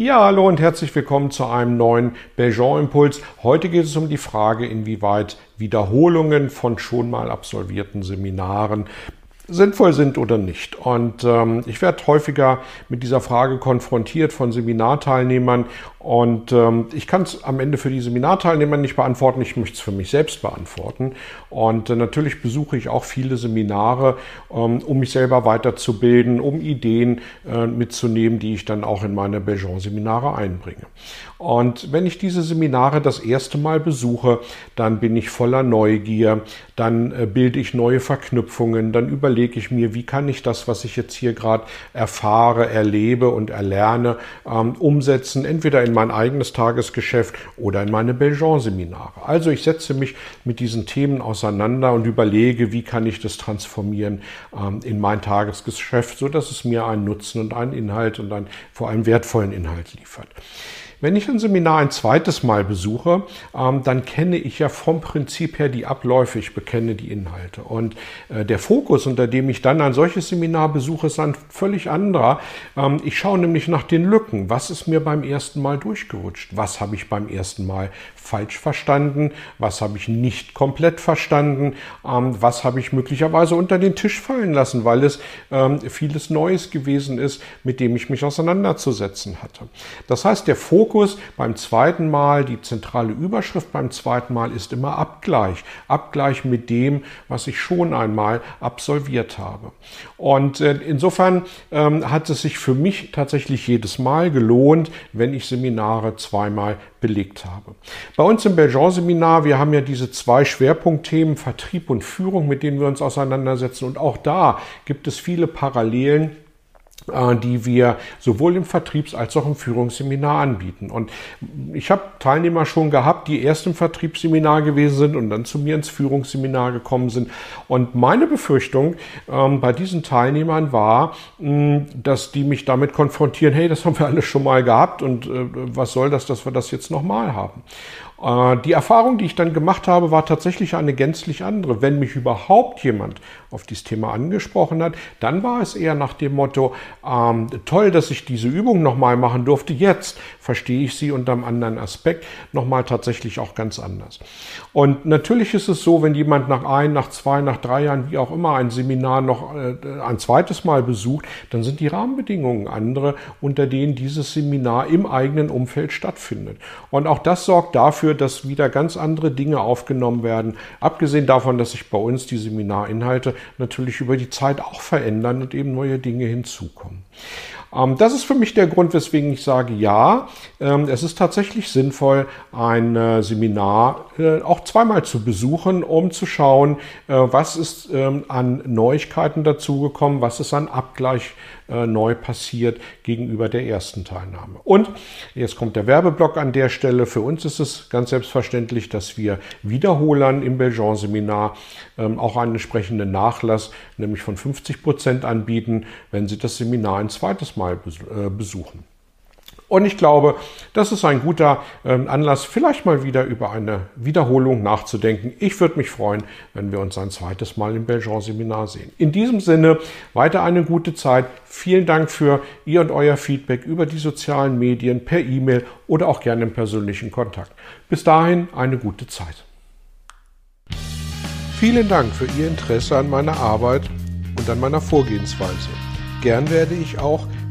Ja, hallo und herzlich willkommen zu einem neuen Belgian Impuls. Heute geht es um die Frage, inwieweit Wiederholungen von schon mal absolvierten Seminaren sinnvoll sind oder nicht. Und ähm, ich werde häufiger mit dieser Frage konfrontiert von Seminarteilnehmern und ähm, ich kann es am Ende für die Seminarteilnehmer nicht beantworten, ich möchte es für mich selbst beantworten. Und äh, natürlich besuche ich auch viele Seminare, ähm, um mich selber weiterzubilden, um Ideen äh, mitzunehmen, die ich dann auch in meine Belgian-Seminare einbringe. Und wenn ich diese Seminare das erste Mal besuche, dann bin ich voller Neugier, dann äh, bilde ich neue Verknüpfungen, dann überlege ich mir, wie kann ich das, was ich jetzt hier gerade erfahre, erlebe und erlerne, ähm, umsetzen, entweder in in mein eigenes Tagesgeschäft oder in meine Belgian-Seminare. Also ich setze mich mit diesen Themen auseinander und überlege, wie kann ich das transformieren ähm, in mein Tagesgeschäft, so dass es mir einen Nutzen und einen Inhalt und einen vor allem wertvollen Inhalt liefert. Wenn ich ein Seminar ein zweites Mal besuche, ähm, dann kenne ich ja vom Prinzip her die Abläufe, ich bekenne die Inhalte. Und äh, der Fokus, unter dem ich dann ein solches Seminar besuche, ist ein völlig anderer. Ähm, ich schaue nämlich nach den Lücken. Was ist mir beim ersten Mal durchgerutscht? Was habe ich beim ersten Mal falsch verstanden? Was habe ich nicht komplett verstanden? Ähm, was habe ich möglicherweise unter den Tisch fallen lassen, weil es vieles Neues gewesen ist, mit dem ich mich auseinanderzusetzen hatte. Das heißt, der Fokus Fokus beim zweiten Mal, die zentrale Überschrift beim zweiten Mal ist immer Abgleich. Abgleich mit dem, was ich schon einmal absolviert habe. Und äh, insofern ähm, hat es sich für mich tatsächlich jedes Mal gelohnt, wenn ich Seminare zweimal belegt habe. Bei uns im Belgian-Seminar, wir haben ja diese zwei Schwerpunktthemen Vertrieb und Führung, mit denen wir uns auseinandersetzen. Und auch da gibt es viele Parallelen die wir sowohl im Vertriebs- als auch im Führungsseminar anbieten. Und ich habe Teilnehmer schon gehabt, die erst im Vertriebsseminar gewesen sind und dann zu mir ins Führungsseminar gekommen sind. Und meine Befürchtung ähm, bei diesen Teilnehmern war, mh, dass die mich damit konfrontieren, hey, das haben wir alles schon mal gehabt und äh, was soll das, dass wir das jetzt nochmal haben. Äh, die Erfahrung, die ich dann gemacht habe, war tatsächlich eine gänzlich andere. Wenn mich überhaupt jemand auf dieses Thema angesprochen hat, dann war es eher nach dem Motto, ähm, toll, dass ich diese Übung nochmal machen durfte. Jetzt verstehe ich sie unter einem anderen Aspekt nochmal tatsächlich auch ganz anders. Und natürlich ist es so, wenn jemand nach ein, nach zwei, nach drei Jahren, wie auch immer, ein Seminar noch äh, ein zweites Mal besucht, dann sind die Rahmenbedingungen andere, unter denen dieses Seminar im eigenen Umfeld stattfindet. Und auch das sorgt dafür, dafür, dass wieder ganz andere Dinge aufgenommen werden. Abgesehen davon, dass sich bei uns die Seminarinhalte natürlich über die Zeit auch verändern und eben neue Dinge hinzukommen. Ähm, das ist für mich der Grund, weswegen ich sage, ja, ähm, es ist tatsächlich sinnvoll, ein äh, Seminar äh, auch zweimal zu besuchen, um zu schauen, äh, was ist ähm, an Neuigkeiten dazugekommen, was ist an Abgleich neu passiert gegenüber der ersten Teilnahme. Und jetzt kommt der Werbeblock an der Stelle. Für uns ist es ganz selbstverständlich, dass wir Wiederholern im Belgian-Seminar auch einen entsprechenden Nachlass, nämlich von 50 Prozent anbieten, wenn sie das Seminar ein zweites Mal mal äh, besuchen. Und ich glaube, das ist ein guter ähm, Anlass, vielleicht mal wieder über eine Wiederholung nachzudenken. Ich würde mich freuen, wenn wir uns ein zweites Mal im Belgian-Seminar sehen. In diesem Sinne, weiter eine gute Zeit. Vielen Dank für Ihr und euer Feedback über die sozialen Medien, per E-Mail oder auch gerne im persönlichen Kontakt. Bis dahin eine gute Zeit. Vielen Dank für Ihr Interesse an meiner Arbeit und an meiner Vorgehensweise. Gern werde ich auch